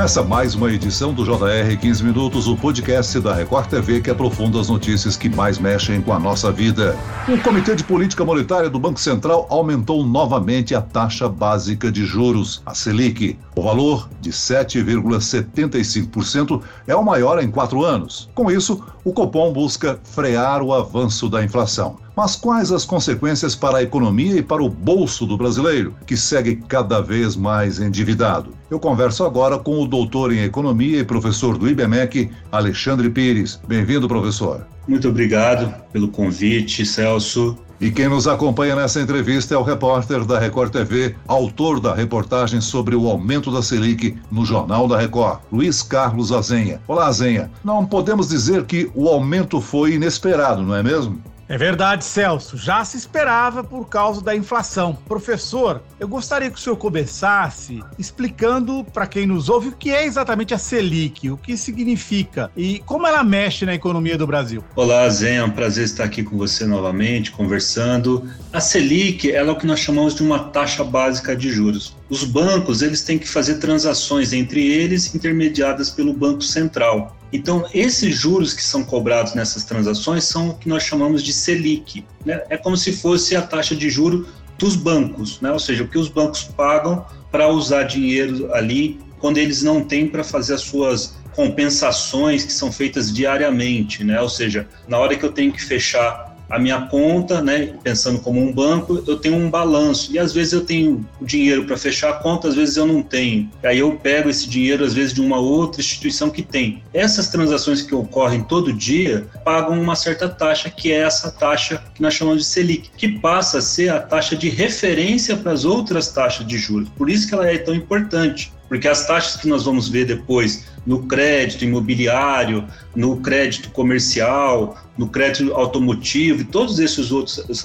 Começa mais uma edição do JR 15 Minutos, o podcast da Record TV que aprofunda as notícias que mais mexem com a nossa vida. O Comitê de Política Monetária do Banco Central aumentou novamente a taxa básica de juros, a Selic. O valor de 7,75% é o maior em quatro anos. Com isso, o Copom busca frear o avanço da inflação. Mas quais as consequências para a economia e para o bolso do brasileiro, que segue cada vez mais endividado? Eu converso agora com o doutor em economia e professor do IBMEC, Alexandre Pires. Bem-vindo, professor. Muito obrigado pelo convite, Celso. E quem nos acompanha nessa entrevista é o repórter da Record TV, autor da reportagem sobre o aumento da Selic no Jornal da Record, Luiz Carlos Azenha. Olá, Azenha. Não podemos dizer que o aumento foi inesperado, não é mesmo? É verdade, Celso. Já se esperava por causa da inflação. Professor, eu gostaria que o senhor começasse explicando para quem nos ouve o que é exatamente a Selic, o que significa e como ela mexe na economia do Brasil. Olá, Zé, é um prazer estar aqui com você novamente, conversando. A Selic ela é o que nós chamamos de uma taxa básica de juros. Os bancos eles têm que fazer transações entre eles intermediadas pelo Banco Central. Então, esses juros que são cobrados nessas transações são o que nós chamamos de Selic. Né? É como se fosse a taxa de juro dos bancos, né? ou seja, o que os bancos pagam para usar dinheiro ali quando eles não têm para fazer as suas compensações que são feitas diariamente, né? Ou seja, na hora que eu tenho que fechar a minha conta, né, pensando como um banco, eu tenho um balanço. E às vezes eu tenho dinheiro para fechar a conta, às vezes eu não tenho. Aí eu pego esse dinheiro, às vezes, de uma outra instituição que tem. Essas transações que ocorrem todo dia pagam uma certa taxa, que é essa taxa que nós chamamos de Selic, que passa a ser a taxa de referência para as outras taxas de juros. Por isso que ela é tão importante porque as taxas que nós vamos ver depois no crédito imobiliário, no crédito comercial, no crédito automotivo e todas essas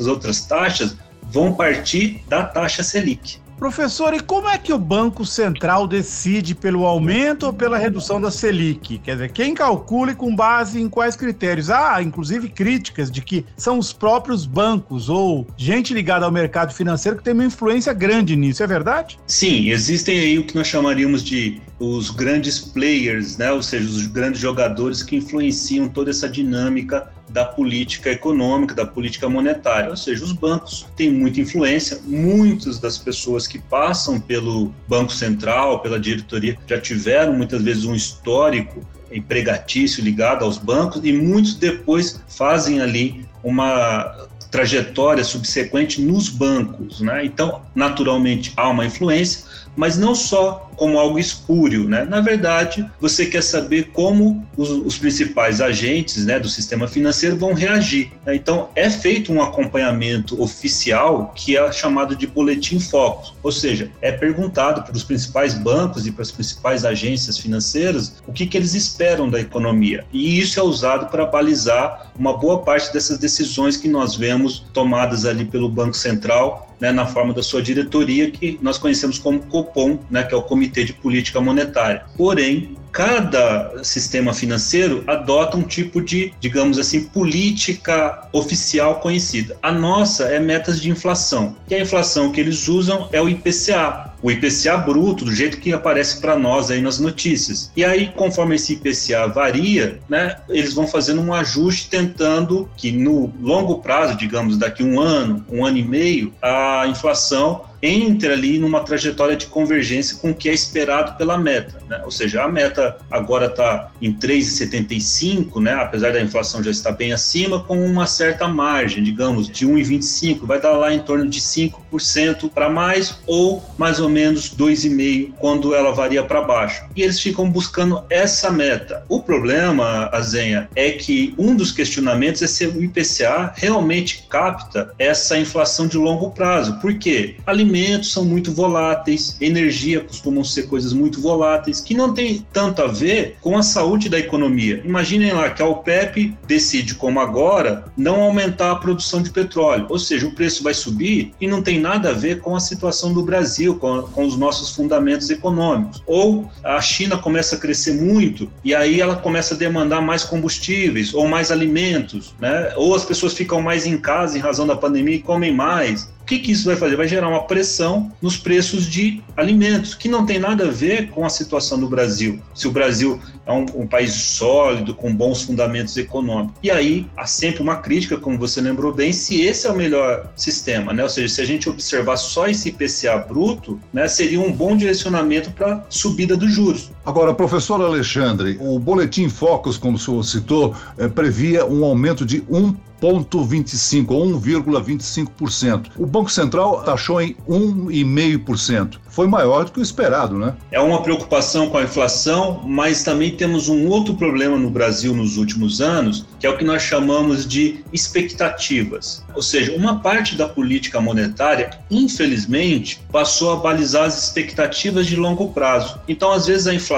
outras taxas vão partir da taxa Selic. Professor, e como é que o Banco Central decide pelo aumento ou pela redução da Selic? Quer dizer, quem calcula e com base em quais critérios? Há, inclusive, críticas de que são os próprios bancos ou gente ligada ao mercado financeiro que tem uma influência grande nisso, é verdade? Sim, existem aí o que nós chamaríamos de os grandes players, né? ou seja, os grandes jogadores que influenciam toda essa dinâmica da política econômica, da política monetária, ou seja, os bancos têm muita influência, muitas das pessoas que passam pelo Banco Central, pela diretoria, já tiveram muitas vezes um histórico empregatício ligado aos bancos e muitos depois fazem ali uma trajetória subsequente nos bancos, né? Então, naturalmente há uma influência, mas não só como algo espúrio, né? Na verdade, você quer saber como os, os principais agentes, né, do sistema financeiro vão reagir. Né? Então, é feito um acompanhamento oficial que é chamado de boletim foco, ou seja, é perguntado para os principais bancos e para as principais agências financeiras o que, que eles esperam da economia. E isso é usado para balizar uma boa parte dessas decisões que nós vemos tomadas ali pelo Banco Central né, na forma da sua diretoria, que nós conhecemos como COPOM, né, que é o Comitê de Política Monetária. Porém, cada sistema financeiro adota um tipo de, digamos assim, política oficial conhecida. A nossa é metas de inflação. E a inflação que eles usam é o IPCA, o IPCA bruto, do jeito que aparece para nós aí nas notícias. E aí, conforme esse IPCA varia, né, eles vão fazendo um ajuste tentando que no longo prazo, digamos, daqui um ano, um ano e meio, a inflação entre ali numa trajetória de convergência com o que é esperado pela meta. Né? Ou seja, a meta agora está em 3,75, né? apesar da inflação já estar bem acima, com uma certa margem, digamos, de 1,25, vai dar lá em torno de 5% para mais ou mais ou menos 2,5% quando ela varia para baixo. E eles ficam buscando essa meta. O problema, Azenha, é que um dos questionamentos é se o IPCA realmente capta essa inflação de longo prazo. Por quê? Alimentos alimentos são muito voláteis, energia costumam ser coisas muito voláteis, que não tem tanto a ver com a saúde da economia. Imaginem lá que a OPEP decide, como agora, não aumentar a produção de petróleo, ou seja, o preço vai subir e não tem nada a ver com a situação do Brasil, com, com os nossos fundamentos econômicos. Ou a China começa a crescer muito e aí ela começa a demandar mais combustíveis ou mais alimentos, né? ou as pessoas ficam mais em casa em razão da pandemia e comem mais. O que, que isso vai fazer? Vai gerar uma pressão nos preços de alimentos, que não tem nada a ver com a situação do Brasil. Se o Brasil é um, um país sólido, com bons fundamentos econômicos. E aí há sempre uma crítica, como você lembrou bem, se esse é o melhor sistema, né? Ou seja, se a gente observar só esse IPCA bruto, né, seria um bom direcionamento para subida dos juros. Agora, professor Alexandre, o boletim Focus, como o senhor citou, eh, previa um aumento de 1 1,25% ou 1,25%. O Banco Central taxou em 1,5%. Foi maior do que o esperado, né? É uma preocupação com a inflação, mas também temos um outro problema no Brasil nos últimos anos, que é o que nós chamamos de expectativas. Ou seja, uma parte da política monetária, infelizmente, passou a balizar as expectativas de longo prazo. Então, às vezes, a inflação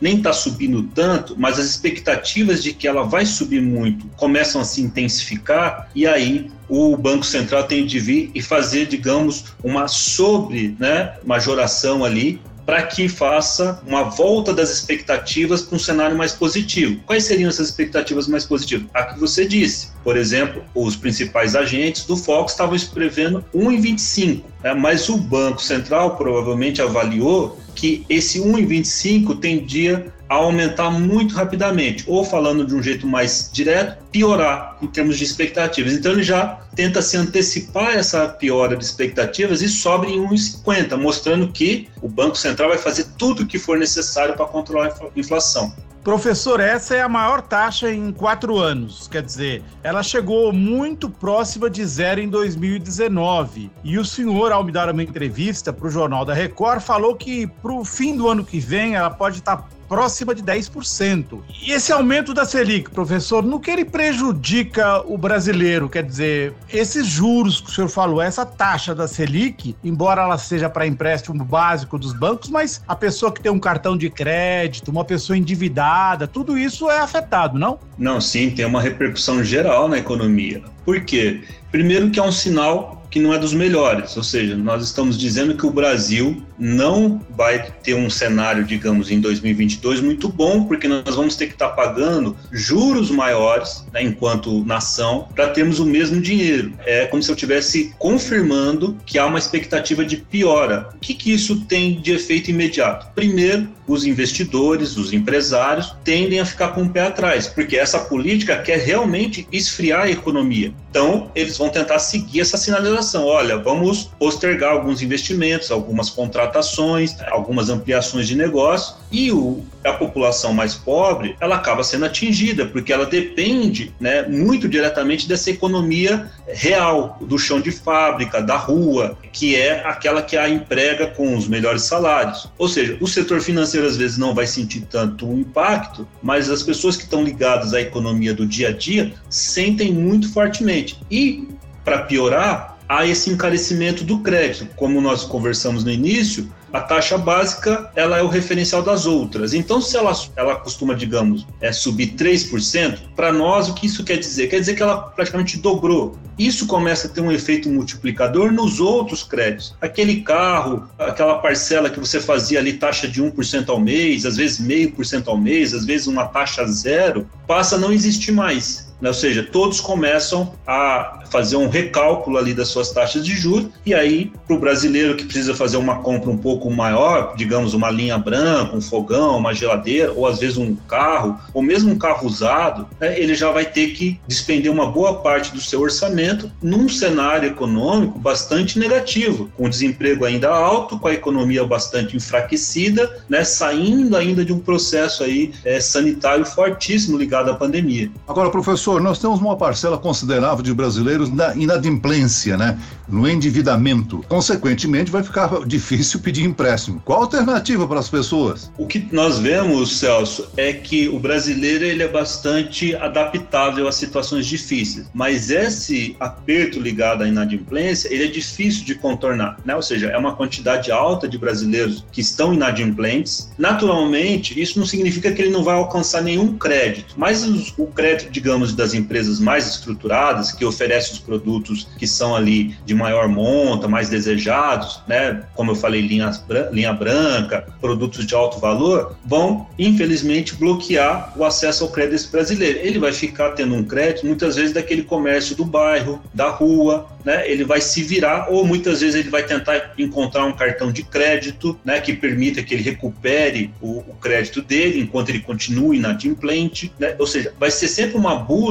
nem está subindo tanto, mas as expectativas de que ela vai subir muito começam a se intensificar e aí o Banco Central tem de vir e fazer, digamos, uma sobre, né, majoração ali para que faça uma volta das expectativas para um cenário mais positivo. Quais seriam essas expectativas mais positivas? A que você disse. Por exemplo, os principais agentes do Fox estavam prevendo 1,25, né? mas o Banco Central provavelmente avaliou que esse 1,25 tendia a aumentar muito rapidamente, ou falando de um jeito mais direto, piorar em termos de expectativas. Então ele já tenta se antecipar essa piora de expectativas e sobe em 1,50, mostrando que o Banco Central vai fazer tudo o que for necessário para controlar a inflação. Professor, essa é a maior taxa em quatro anos. Quer dizer, ela chegou muito próxima de zero em 2019. E o senhor, ao me dar uma entrevista para o Jornal da Record, falou que para o fim do ano que vem ela pode estar tá próxima de 10%. E esse aumento da Selic, professor, no que ele prejudica o brasileiro? Quer dizer, esses juros que o senhor falou, essa taxa da Selic, embora ela seja para empréstimo básico dos bancos, mas a pessoa que tem um cartão de crédito, uma pessoa endividada, tudo isso é afetado, não? Não, sim, tem uma repercussão geral na economia. Por quê? Primeiro que é um sinal que não é dos melhores, ou seja, nós estamos dizendo que o Brasil não vai ter um cenário, digamos, em 2022 muito bom, porque nós vamos ter que estar pagando juros maiores, né, enquanto nação, para termos o mesmo dinheiro. É como se eu estivesse confirmando que há uma expectativa de piora. O que, que isso tem de efeito imediato? Primeiro, os investidores, os empresários tendem a ficar com o pé atrás, porque essa política quer realmente esfriar a economia. Então, eles vão tentar seguir essa sinalização. Olha, vamos postergar alguns investimentos, algumas contratações, algumas ampliações de negócio e o, a população mais pobre ela acaba sendo atingida porque ela depende né, muito diretamente dessa economia real do chão de fábrica da rua que é aquela que a emprega com os melhores salários. Ou seja o setor financeiro às vezes não vai sentir tanto o impacto mas as pessoas que estão ligadas à economia do dia a dia sentem muito fortemente. E para piorar há esse encarecimento do crédito. Como nós conversamos no início a taxa básica ela é o referencial das outras. Então, se ela, ela costuma, digamos, é, subir 3%, para nós o que isso quer dizer? Quer dizer que ela praticamente dobrou. Isso começa a ter um efeito multiplicador nos outros créditos. Aquele carro, aquela parcela que você fazia ali taxa de 1% ao mês, às vezes meio por cento ao mês, às vezes uma taxa zero, passa a não existir mais. Né? Ou seja, todos começam a fazer um recálculo ali das suas taxas de juros, e aí, para o brasileiro que precisa fazer uma compra um pouco maior, digamos, uma linha branca, um fogão, uma geladeira, ou às vezes um carro, ou mesmo um carro usado, né, ele já vai ter que despender uma boa parte do seu orçamento num cenário econômico bastante negativo, com o desemprego ainda alto, com a economia bastante enfraquecida, né, saindo ainda de um processo aí é, sanitário fortíssimo ligado à pandemia. Agora, professor, nós temos uma parcela considerável de brasileiros na inadimplência, né, no endividamento. Consequentemente, vai ficar difícil pedir empréstimo. Qual a alternativa para as pessoas? O que nós vemos, Celso, é que o brasileiro ele é bastante adaptável a situações difíceis, mas esse aperto ligado à inadimplência, ele é difícil de contornar, né? Ou seja, é uma quantidade alta de brasileiros que estão inadimplentes. Naturalmente, isso não significa que ele não vai alcançar nenhum crédito, mas o crédito, digamos, das empresas mais estruturadas, que oferecem os produtos que são ali de maior monta, mais desejados, né? Como eu falei, linha branca, produtos de alto valor, vão, infelizmente, bloquear o acesso ao crédito brasileiro. Ele vai ficar tendo um crédito, muitas vezes, daquele comércio do bairro, da rua, né? Ele vai se virar, ou muitas vezes ele vai tentar encontrar um cartão de crédito, né? Que permita que ele recupere o, o crédito dele enquanto ele continue inadimplente, né? Ou seja, vai ser sempre uma busca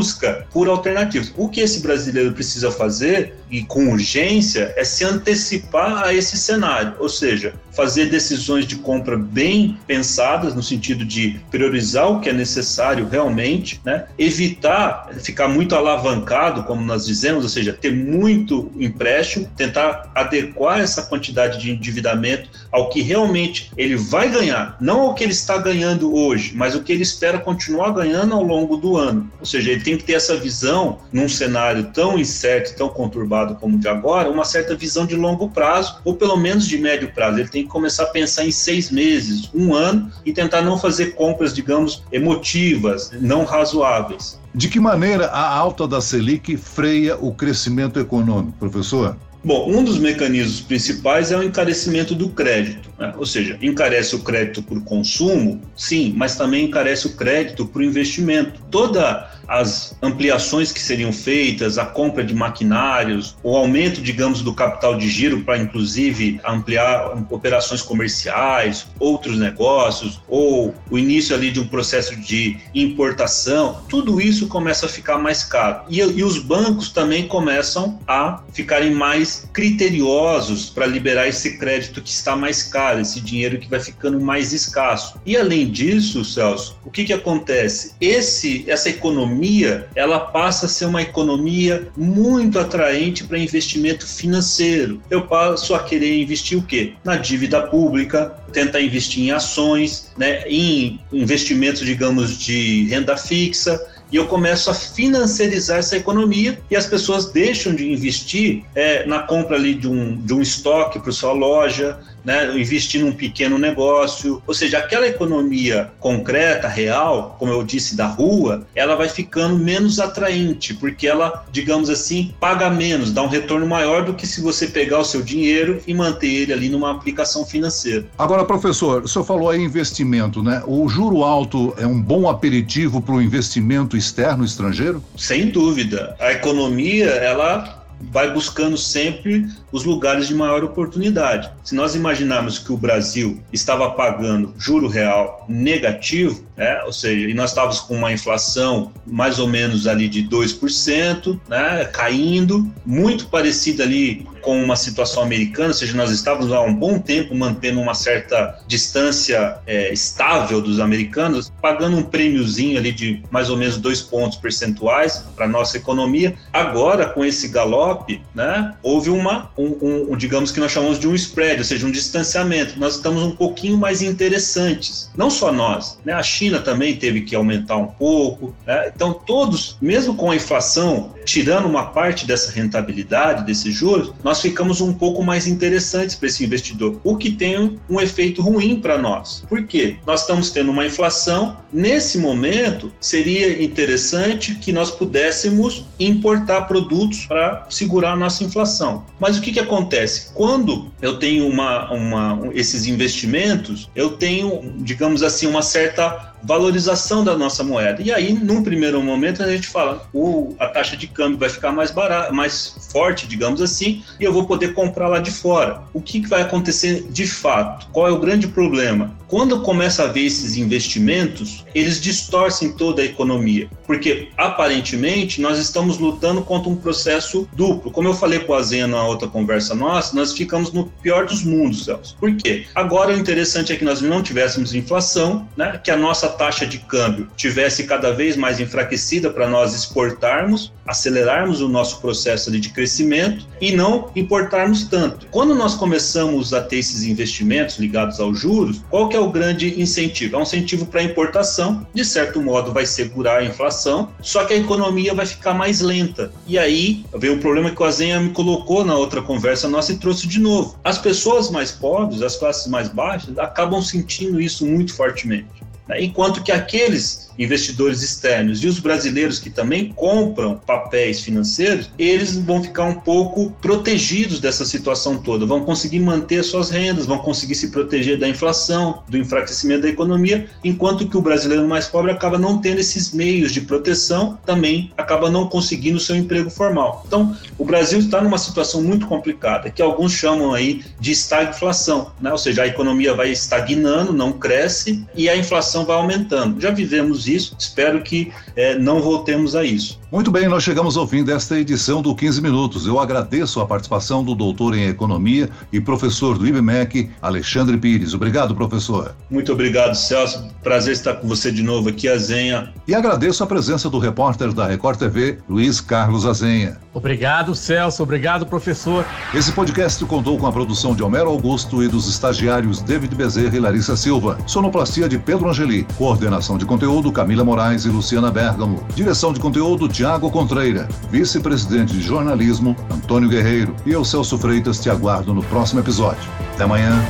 por alternativas. O que esse brasileiro precisa fazer e com urgência é se antecipar a esse cenário, ou seja, fazer decisões de compra bem pensadas no sentido de priorizar o que é necessário realmente, né? Evitar ficar muito alavancado, como nós dizemos, ou seja, ter muito empréstimo, tentar adequar essa quantidade de endividamento ao que realmente ele vai ganhar, não ao que ele está ganhando hoje, mas o que ele espera continuar ganhando ao longo do ano. Ou seja, ele tem que ter essa visão num cenário tão incerto, tão conturbado como o de agora, uma certa visão de longo prazo, ou pelo menos de médio prazo. Ele tem que começar a pensar em seis meses, um ano, e tentar não fazer compras, digamos, emotivas, não razoáveis. De que maneira a alta da Selic freia o crescimento econômico, professor? Bom, um dos mecanismos principais é o encarecimento do crédito, né? ou seja, encarece o crédito por consumo, sim, mas também encarece o crédito por investimento. Toda as ampliações que seriam feitas, a compra de maquinários, o aumento, digamos, do capital de giro para inclusive ampliar operações comerciais, outros negócios, ou o início ali de um processo de importação, tudo isso começa a ficar mais caro. E, e os bancos também começam a ficarem mais criteriosos para liberar esse crédito que está mais caro, esse dinheiro que vai ficando mais escasso. E além disso, Celso, o que, que acontece? Esse, essa economia economia ela passa a ser uma economia muito atraente para investimento financeiro. Eu passo a querer investir o quê? Na dívida pública, tentar investir em ações, né, em investimentos, digamos, de renda fixa, e eu começo a financiarizar essa economia e as pessoas deixam de investir é, na compra ali de um, de um estoque para sua loja, né, investir num pequeno negócio, ou seja, aquela economia concreta, real, como eu disse, da rua, ela vai ficando menos atraente, porque ela, digamos assim, paga menos, dá um retorno maior do que se você pegar o seu dinheiro e manter ele ali numa aplicação financeira. Agora, professor, o senhor falou aí investimento, né? O juro alto é um bom aperitivo para o investimento externo estrangeiro? Sem dúvida. A economia, ela vai buscando sempre os lugares de maior oportunidade. Se nós imaginarmos que o Brasil estava pagando juro real negativo, né, ou seja, e nós estávamos com uma inflação mais ou menos ali de 2%, né, caindo, muito parecida ali com uma situação americana, ou seja, nós estávamos há um bom tempo mantendo uma certa distância é, estável dos americanos, pagando um prêmiozinho ali de mais ou menos dois pontos percentuais para nossa economia. Agora, com esse galope, né, houve uma, um, um, digamos que nós chamamos de um spread, ou seja, um distanciamento. Nós estamos um pouquinho mais interessantes. Não só nós, né, a China também teve que aumentar um pouco. Né, então, todos, mesmo com a inflação, tirando uma parte dessa rentabilidade, desses juros, nós ficamos um pouco mais interessantes para esse investidor, o que tem um efeito ruim para nós. Por quê? Nós estamos tendo uma inflação, nesse momento seria interessante que nós pudéssemos importar produtos para segurar a nossa inflação. Mas o que, que acontece? Quando eu tenho uma, uma, esses investimentos, eu tenho, digamos assim, uma certa valorização da nossa moeda. E aí, num primeiro momento, a gente fala, o, a taxa de câmbio vai ficar mais barata, mais forte, digamos assim, e eu vou poder comprar lá de fora. O que, que vai acontecer de fato? Qual é o grande problema? Quando começa a ver esses investimentos, eles distorcem toda a economia, porque aparentemente nós estamos lutando contra um processo duplo. Como eu falei com a Zen na outra conversa nossa, nós ficamos no pior dos mundos, Celso. Por quê? Agora o interessante é que nós não tivéssemos inflação, né? que a nossa taxa de câmbio tivesse cada vez mais enfraquecida para nós exportarmos, acelerarmos o nosso processo de crescimento e não importarmos tanto. Quando nós começamos a ter esses investimentos ligados aos juros, qual que é o grande incentivo? É um incentivo para importação, de certo modo vai segurar a inflação, só que a economia vai ficar mais lenta. E aí veio o problema que o Azenha me colocou na outra conversa nossa e trouxe de novo. As pessoas mais pobres, as classes mais baixas, acabam sentindo isso muito fortemente. Enquanto que aqueles investidores externos e os brasileiros que também compram papéis financeiros, eles vão ficar um pouco protegidos dessa situação toda, vão conseguir manter suas rendas, vão conseguir se proteger da inflação, do enfraquecimento da economia, enquanto que o brasileiro mais pobre acaba não tendo esses meios de proteção, também acaba não conseguindo seu emprego formal. Então, o Brasil está numa situação muito complicada, que alguns chamam aí de estagflação, né? ou seja, a economia vai estagnando, não cresce e a inflação vai aumentando. Já vivemos isso, espero que é, não voltemos a isso. Muito bem, nós chegamos ao fim desta edição do 15 Minutos. Eu agradeço a participação do doutor em Economia e professor do IBMEC, Alexandre Pires. Obrigado, professor. Muito obrigado, Celso. Prazer estar com você de novo aqui, Azenha. E agradeço a presença do repórter da Record TV, Luiz Carlos Azenha. Obrigado, Celso. Obrigado, professor. Esse podcast contou com a produção de Homero Augusto e dos estagiários David Bezerra e Larissa Silva. Sonoplastia de Pedro Angeli. Coordenação de conteúdo Camila Moraes e Luciana Bergamo. Direção de conteúdo Tiago Contreira. Vice-presidente de jornalismo Antônio Guerreiro. E eu, Celso Freitas, te aguardo no próximo episódio. Até amanhã.